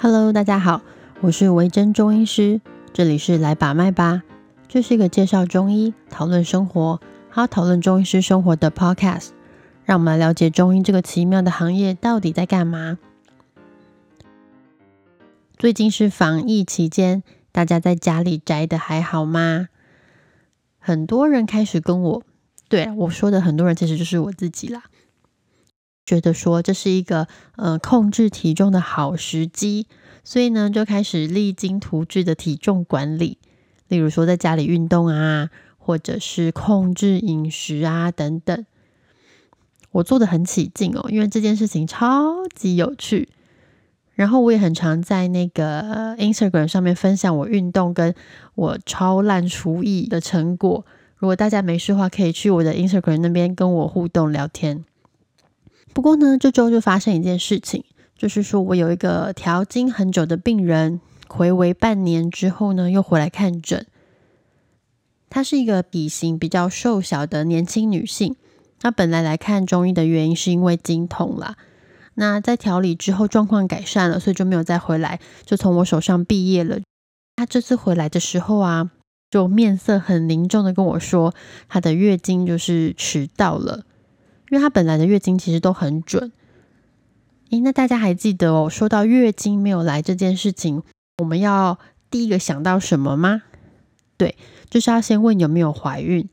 Hello，大家好，我是维珍中医师，这里是来把脉吧，这是一个介绍中医、讨论生活，还有讨论中医师生活的 Podcast，让我们来了解中医这个奇妙的行业到底在干嘛。最近是防疫期间，大家在家里宅的还好吗？很多人开始跟我，对我说的很多人其实就是我自己啦。觉得说这是一个呃控制体重的好时机，所以呢就开始励精图治的体重管理，例如说在家里运动啊，或者是控制饮食啊等等。我做的很起劲哦，因为这件事情超级有趣。然后我也很常在那个 Instagram 上面分享我运动跟我超烂厨艺的成果。如果大家没事的话，可以去我的 Instagram 那边跟我互动聊天。不过呢，这周就发生一件事情，就是说我有一个调经很久的病人，回围半年之后呢，又回来看诊。她是一个体型比较瘦小的年轻女性。她本来来看中医的原因是因为经痛啦。那在调理之后状况改善了，所以就没有再回来，就从我手上毕业了。她这次回来的时候啊，就面色很凝重的跟我说，她的月经就是迟到了。因为她本来的月经其实都很准，诶，那大家还记得哦？说到月经没有来这件事情，我们要第一个想到什么吗？对，就是要先问有没有怀孕。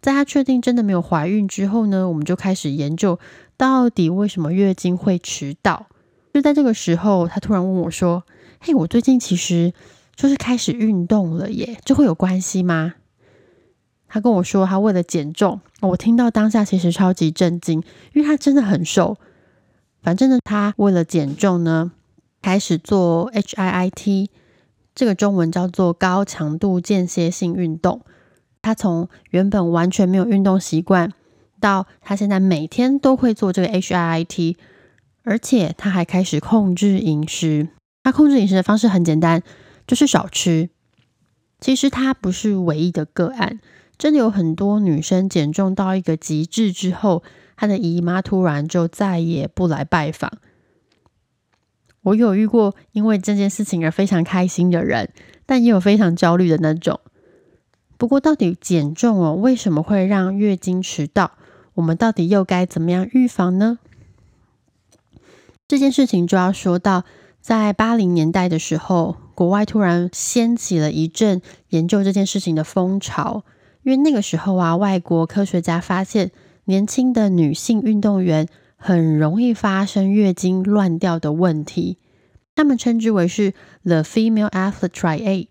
在她确定真的没有怀孕之后呢，我们就开始研究到底为什么月经会迟到。就在这个时候，她突然问我说：“嘿，我最近其实就是开始运动了耶，这会有关系吗？”他跟我说，他为了减重，我听到当下其实超级震惊，因为他真的很瘦。反正呢，他为了减重呢，开始做 HIIT，这个中文叫做高强度间歇性运动。他从原本完全没有运动习惯，到他现在每天都会做这个 HIIT，而且他还开始控制饮食。他控制饮食的方式很简单，就是少吃。其实他不是唯一的个案。真的有很多女生减重到一个极致之后，她的姨妈突然就再也不来拜访。我有遇过因为这件事情而非常开心的人，但也有非常焦虑的那种。不过，到底减重哦，为什么会让月经迟到？我们到底又该怎么样预防呢？这件事情就要说到，在八零年代的时候，国外突然掀起了一阵研究这件事情的风潮。因为那个时候啊，外国科学家发现年轻的女性运动员很容易发生月经乱掉的问题，他们称之为是 the female athlete triad。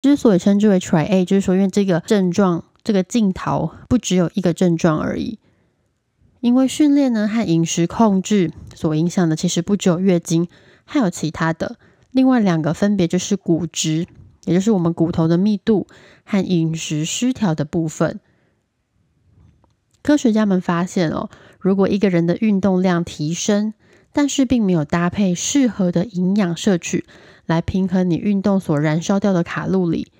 之所以称之为 triad，就是说因为这个症状，这个镜头不只有一个症状而已。因为训练呢和饮食控制所影响的，其实不只有月经，还有其他的。另外两个分别就是骨质。也就是我们骨头的密度和饮食失调的部分。科学家们发现哦，如果一个人的运动量提升，但是并没有搭配适合的营养摄取来平衡你运动所燃烧掉的卡路里，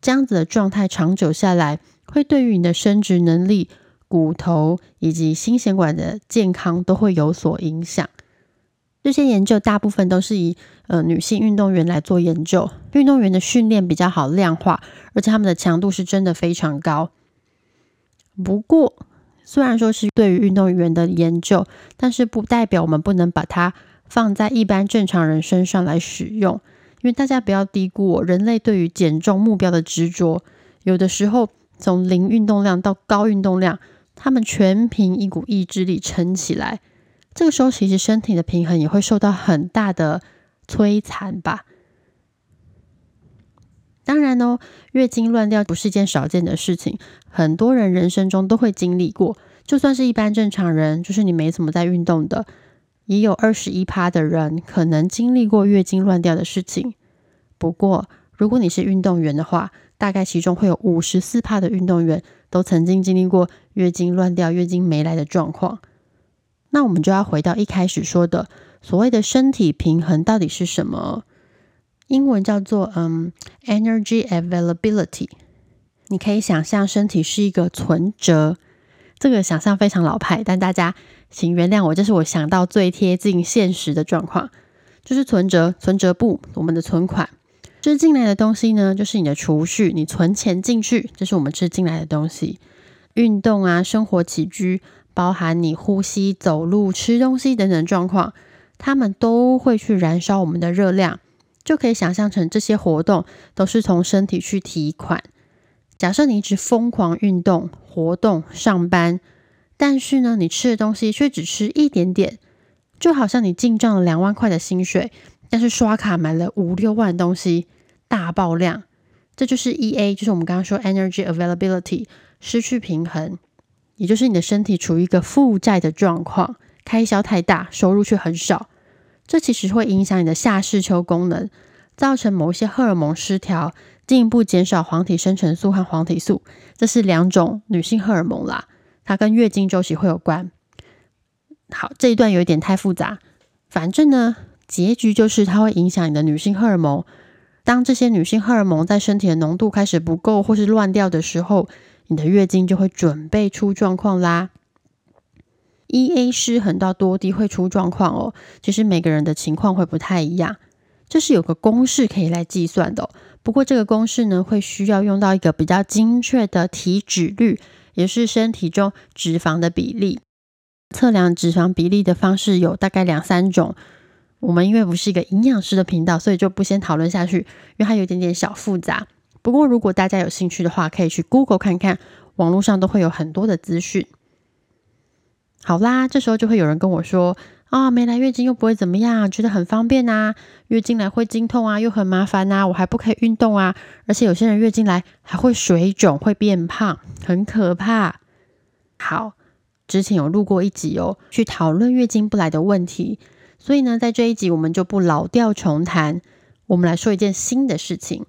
这样子的状态长久下来，会对于你的生殖能力、骨头以及心血管的健康都会有所影响。这些研究大部分都是以呃女性运动员来做研究，运动员的训练比较好量化，而且他们的强度是真的非常高。不过，虽然说是对于运动员的研究，但是不代表我们不能把它放在一般正常人身上来使用，因为大家不要低估人类对于减重目标的执着，有的时候从零运动量到高运动量，他们全凭一股意志力撑起来。这个时候，其实身体的平衡也会受到很大的摧残吧。当然哦，月经乱掉不是一件少见的事情，很多人人生中都会经历过。就算是一般正常人，就是你没怎么在运动的，也有二十一趴的人可能经历过月经乱掉的事情。不过，如果你是运动员的话，大概其中会有五十四趴的运动员都曾经经历过月经乱掉、月经没来的状况。那我们就要回到一开始说的所谓的身体平衡到底是什么？英文叫做嗯，energy availability。你可以想象身体是一个存折，这个想象非常老派，但大家请原谅我，这是我想到最贴近现实的状况。就是存折、存折簿，我们的存款。吃进来的东西呢，就是你的储蓄，你存钱进去，这是我们吃进来的东西。运动啊，生活起居，包含你呼吸、走路、吃东西等等状况，他们都会去燃烧我们的热量，就可以想象成这些活动都是从身体去提款。假设你一直疯狂运动、活动、上班，但是呢，你吃的东西却只吃一点点，就好像你进账了两万块的薪水，但是刷卡买了五六万东西。大爆量，这就是 E A，就是我们刚刚说 energy availability 失去平衡，也就是你的身体处于一个负债的状况，开销太大，收入却很少。这其实会影响你的下视丘功能，造成某些荷尔蒙失调，进一步减少黄体生成素和黄体素，这是两种女性荷尔蒙啦，它跟月经周期会有关。好，这一段有一点太复杂，反正呢，结局就是它会影响你的女性荷尔蒙。当这些女性荷尔蒙在身体的浓度开始不够或是乱掉的时候，你的月经就会准备出状况啦。E A 失衡到多低会出状况哦？其实每个人的情况会不太一样，这是有个公式可以来计算的。不过这个公式呢，会需要用到一个比较精确的体脂率，也是身体中脂肪的比例。测量脂肪比例的方式有大概两三种。我们因为不是一个营养师的频道，所以就不先讨论下去，因为它有点点小复杂。不过如果大家有兴趣的话，可以去 Google 看看，网络上都会有很多的资讯。好啦，这时候就会有人跟我说：“啊，没来月经又不会怎么样，觉得很方便啊。月经来会经痛啊，又很麻烦啊，我还不可以运动啊。而且有些人月经来还会水肿，会变胖，很可怕。”好，之前有录过一集哦，去讨论月经不来的问题。所以呢，在这一集我们就不老调重弹，我们来说一件新的事情。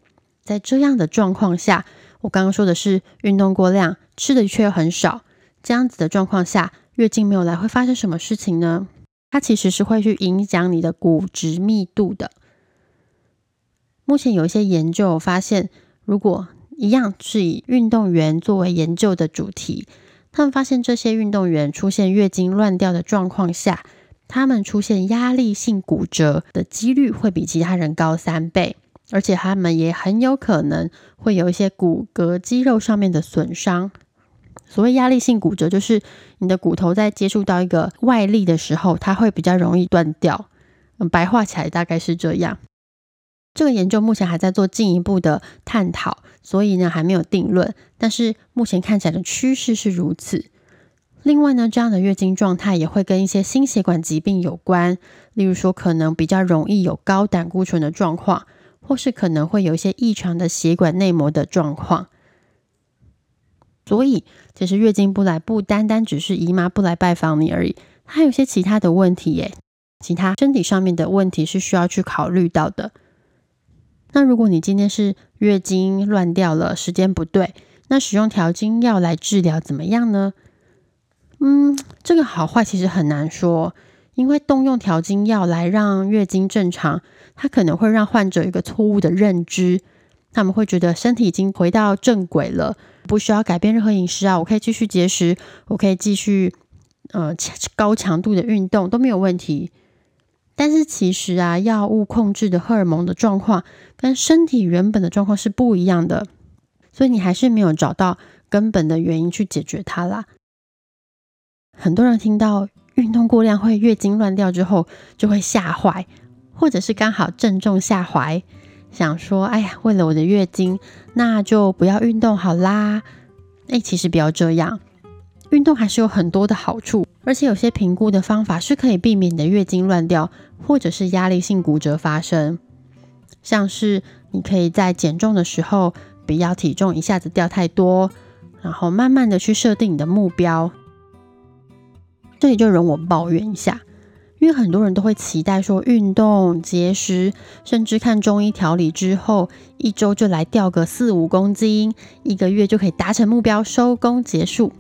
在这样的状况下，我刚刚说的是运动过量，吃的却很少，这样子的状况下，月经没有来会发生什么事情呢？它其实是会去影响你的骨质密度的。目前有一些研究发现，如果一样是以运动员作为研究的主题，他们发现这些运动员出现月经乱掉的状况下。他们出现压力性骨折的几率会比其他人高三倍，而且他们也很有可能会有一些骨骼肌肉上面的损伤。所谓压力性骨折，就是你的骨头在接触到一个外力的时候，它会比较容易断掉。嗯，白话起来大概是这样。这个研究目前还在做进一步的探讨，所以呢还没有定论。但是目前看起来的趋势是如此。另外呢，这样的月经状态也会跟一些心血管疾病有关，例如说可能比较容易有高胆固醇的状况，或是可能会有一些异常的血管内膜的状况。所以，其实月经不来不单单只是姨妈不来拜访你而已，还有些其他的问题耶，其他身体上面的问题是需要去考虑到的。那如果你今天是月经乱掉了，时间不对，那使用调经药来治疗怎么样呢？嗯，这个好坏其实很难说，因为动用调经药来让月经正常，它可能会让患者一个错误的认知，他们会觉得身体已经回到正轨了，不需要改变任何饮食啊，我可以继续节食，我可以继续呃高强度的运动都没有问题。但是其实啊，药物控制的荷尔蒙的状况跟身体原本的状况是不一样的，所以你还是没有找到根本的原因去解决它啦。很多人听到运动过量会月经乱掉之后，就会吓坏，或者是刚好正中下怀，想说：“哎呀，为了我的月经，那就不要运动好啦。”哎，其实不要这样，运动还是有很多的好处，而且有些评估的方法是可以避免你的月经乱掉，或者是压力性骨折发生。像是你可以在减重的时候，不要体重一下子掉太多，然后慢慢的去设定你的目标。这里就容我抱怨一下，因为很多人都会期待说运动、节食，甚至看中医调理之后，一周就来掉个四五公斤，一个月就可以达成目标，收工结束。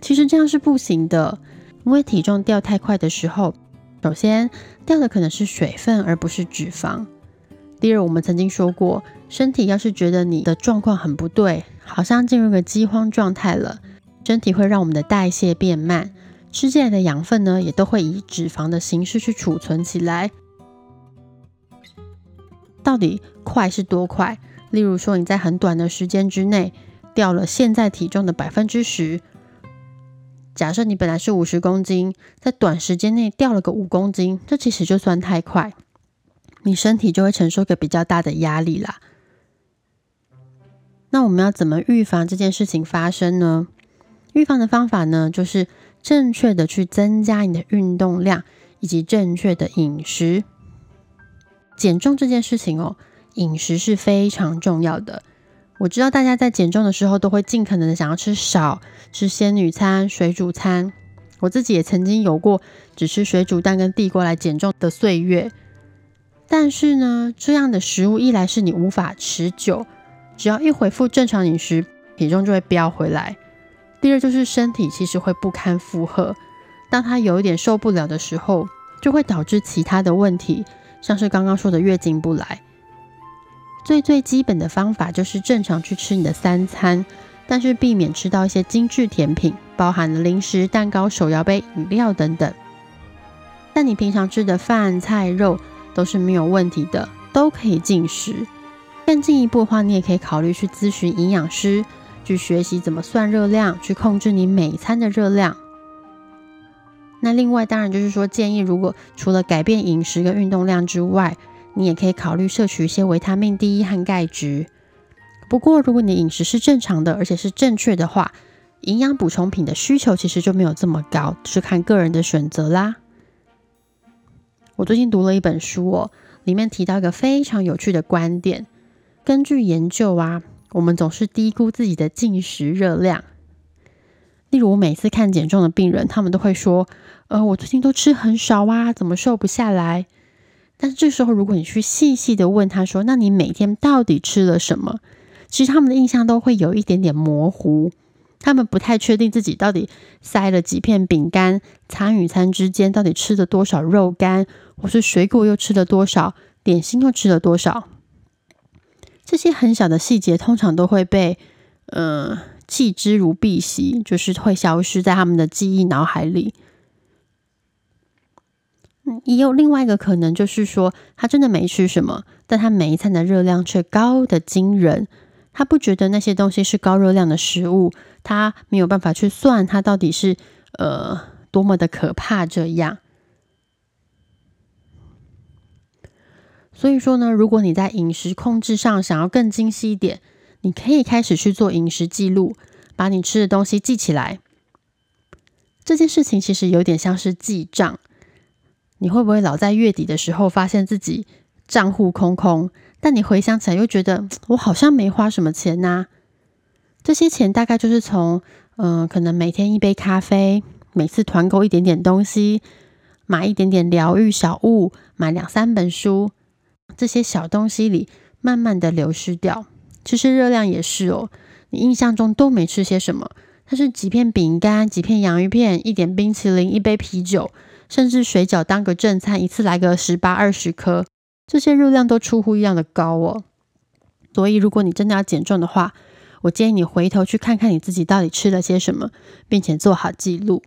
其实这样是不行的，因为体重掉太快的时候，首先掉的可能是水分，而不是脂肪。第二，我们曾经说过，身体要是觉得你的状况很不对，好像进入个饥荒状态了，身体会让我们的代谢变慢。吃进来的养分呢，也都会以脂肪的形式去储存起来。到底快是多快？例如说，你在很短的时间之内掉了现在体重的百分之十。假设你本来是五十公斤，在短时间内掉了个五公斤，这其实就算太快，你身体就会承受个比较大的压力啦。那我们要怎么预防这件事情发生呢？预防的方法呢，就是正确的去增加你的运动量，以及正确的饮食。减重这件事情哦，饮食是非常重要的。我知道大家在减重的时候都会尽可能的想要吃少，吃仙女餐、水煮餐。我自己也曾经有过只吃水煮蛋跟地瓜来减重的岁月。但是呢，这样的食物一来是你无法持久，只要一恢复正常饮食，体重就会飙回来。第二就是身体其实会不堪负荷，当他有一点受不了的时候，就会导致其他的问题，像是刚刚说的月经不来。最最基本的方法就是正常去吃你的三餐，但是避免吃到一些精致甜品，包含了零食、蛋糕、手摇杯、饮料等等。但你平常吃的饭菜肉都是没有问题的，都可以进食。更进一步的话，你也可以考虑去咨询营养师，去学习怎么算热量，去控制你每餐的热量。那另外当然就是说，建议如果除了改变饮食跟运动量之外，你也可以考虑摄取一些维他命 D 和钙质。不过，如果你的饮食是正常的，而且是正确的话，营养补充品的需求其实就没有这么高，是看个人的选择啦。我最近读了一本书哦，里面提到一个非常有趣的观点。根据研究啊，我们总是低估自己的进食热量。例如，我每次看减重的病人，他们都会说：“呃，我最近都吃很少啊，怎么瘦不下来？”但是这时候，如果你去细细的问他说：“那你每天到底吃了什么？”其实他们的印象都会有一点点模糊，他们不太确定自己到底塞了几片饼干，餐与餐之间到底吃了多少肉干，或是水果又吃了多少，点心又吃了多少。这些很小的细节，通常都会被嗯弃之如敝屣，就是会消失在他们的记忆脑海里。也有另外一个可能，就是说他真的没吃什么，但他每一餐的热量却高的惊人。他不觉得那些东西是高热量的食物，他没有办法去算它到底是呃多么的可怕。这样，所以说呢，如果你在饮食控制上想要更精细一点，你可以开始去做饮食记录，把你吃的东西记起来。这件事情其实有点像是记账。你会不会老在月底的时候发现自己账户空空？但你回想起来又觉得我好像没花什么钱呐？这些钱大概就是从嗯，可能每天一杯咖啡，每次团购一点点东西，买一点点疗愈小物，买两三本书，这些小东西里慢慢的流失掉。其实热量也是哦，你印象中都没吃些什么，它是几片饼干，几片洋芋片，一点冰淇淋，一杯啤酒。甚至水饺当个正餐，一次来个十八二十颗，这些热量都出乎意料的高哦。所以，如果你真的要减重的话，我建议你回头去看看你自己到底吃了些什么，并且做好记录。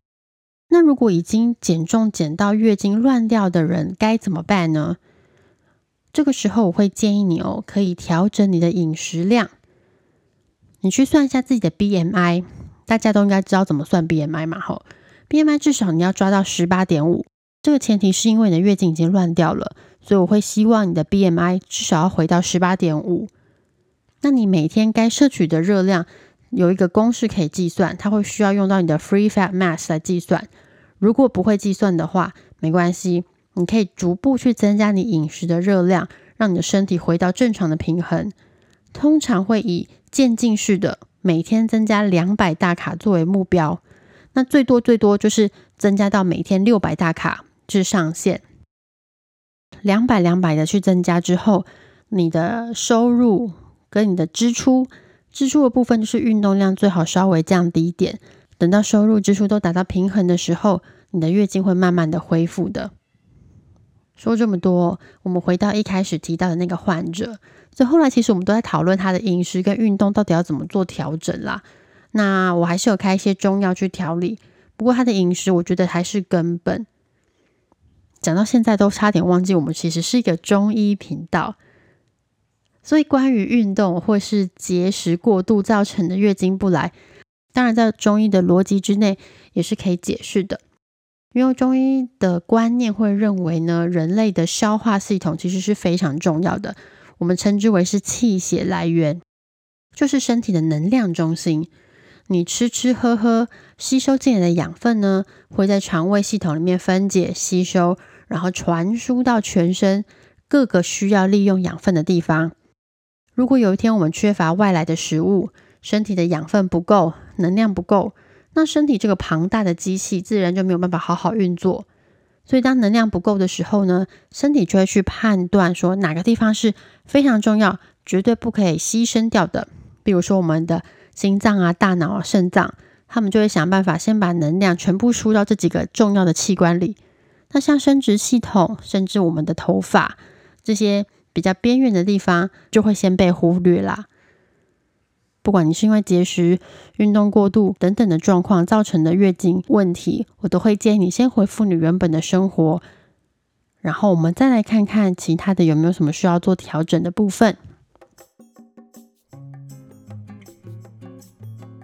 那如果已经减重减到月经乱掉的人该怎么办呢？这个时候我会建议你哦，可以调整你的饮食量。你去算一下自己的 BMI，大家都应该知道怎么算 BMI 嘛，吼。BMI 至少你要抓到十八点五，这个前提是因为你的月经已经乱掉了，所以我会希望你的 BMI 至少要回到十八点五。那你每天该摄取的热量有一个公式可以计算，它会需要用到你的 Free Fat Mass 来计算。如果不会计算的话，没关系，你可以逐步去增加你饮食的热量，让你的身体回到正常的平衡。通常会以渐进式的每天增加两百大卡作为目标。那最多最多就是增加到每天六百大卡至上限，两百两百的去增加之后，你的收入跟你的支出，支出的部分就是运动量最好稍微降低一点，等到收入支出都达到平衡的时候，你的月经会慢慢的恢复的。说这么多，我们回到一开始提到的那个患者，所以后来其实我们都在讨论他的饮食跟运动到底要怎么做调整啦。那我还是有开一些中药去调理，不过他的饮食我觉得还是根本。讲到现在都差点忘记，我们其实是一个中医频道。所以关于运动或是节食过度造成的月经不来，当然在中医的逻辑之内也是可以解释的。因为中医的观念会认为呢，人类的消化系统其实是非常重要的，我们称之为是气血来源，就是身体的能量中心。你吃吃喝喝吸收进来的养分呢，会在肠胃系统里面分解吸收，然后传输到全身各个需要利用养分的地方。如果有一天我们缺乏外来的食物，身体的养分不够，能量不够，那身体这个庞大的机器自然就没有办法好好运作。所以当能量不够的时候呢，身体就会去判断说哪个地方是非常重要，绝对不可以牺牲掉的。比如说我们的。心脏啊、大脑啊、肾脏，他们就会想办法先把能量全部输到这几个重要的器官里。那像生殖系统，甚至我们的头发这些比较边缘的地方，就会先被忽略啦。不管你是因为节食、运动过度等等的状况造成的月经问题，我都会建议你先恢复你原本的生活，然后我们再来看看其他的有没有什么需要做调整的部分。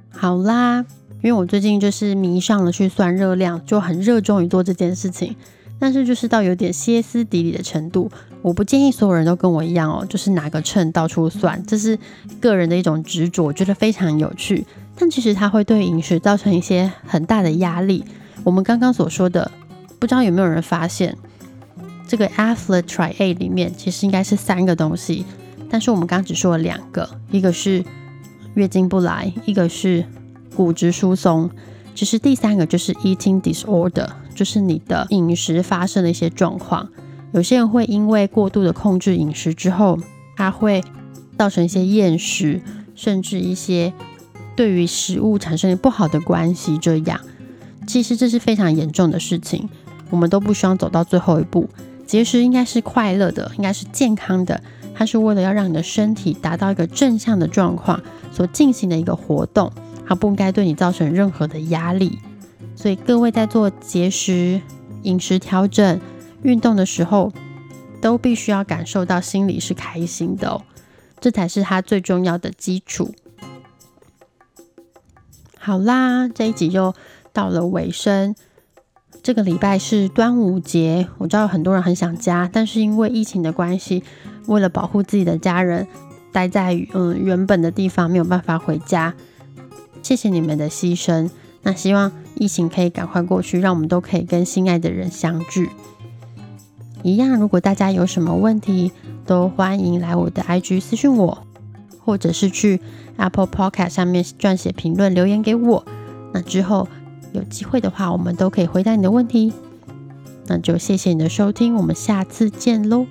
好啦，因为我最近就是迷上了去算热量，就很热衷于做这件事情。但是就是到有点歇斯底里的程度，我不建议所有人都跟我一样哦，就是拿个秤到处算，这是个人的一种执着，我觉得非常有趣。但其实它会对饮食造成一些很大的压力。我们刚刚所说的，不知道有没有人发现，这个 Athlete Try A 里面其实应该是三个东西，但是我们刚只说了两个，一个是。月经不来，一个是骨质疏松，其实第三个就是 eating disorder，就是你的饮食发生的一些状况。有些人会因为过度的控制饮食之后，它会造成一些厌食，甚至一些对于食物产生不好的关系。这样，其实这是非常严重的事情，我们都不希望走到最后一步。节食应该是快乐的，应该是健康的。它是为了要让你的身体达到一个正向的状况所进行的一个活动，它不应该对你造成任何的压力。所以各位在做节食、饮食调整、运动的时候，都必须要感受到心里是开心的，这才是它最重要的基础。好啦，这一集就到了尾声。这个礼拜是端午节，我知道很多人很想家，但是因为疫情的关系。为了保护自己的家人，待在嗯原本的地方，没有办法回家。谢谢你们的牺牲。那希望疫情可以赶快过去，让我们都可以跟心爱的人相聚。一样，如果大家有什么问题，都欢迎来我的 IG 私信我，或者是去 Apple Podcast 上面撰写评论留言给我。那之后有机会的话，我们都可以回答你的问题。那就谢谢你的收听，我们下次见喽。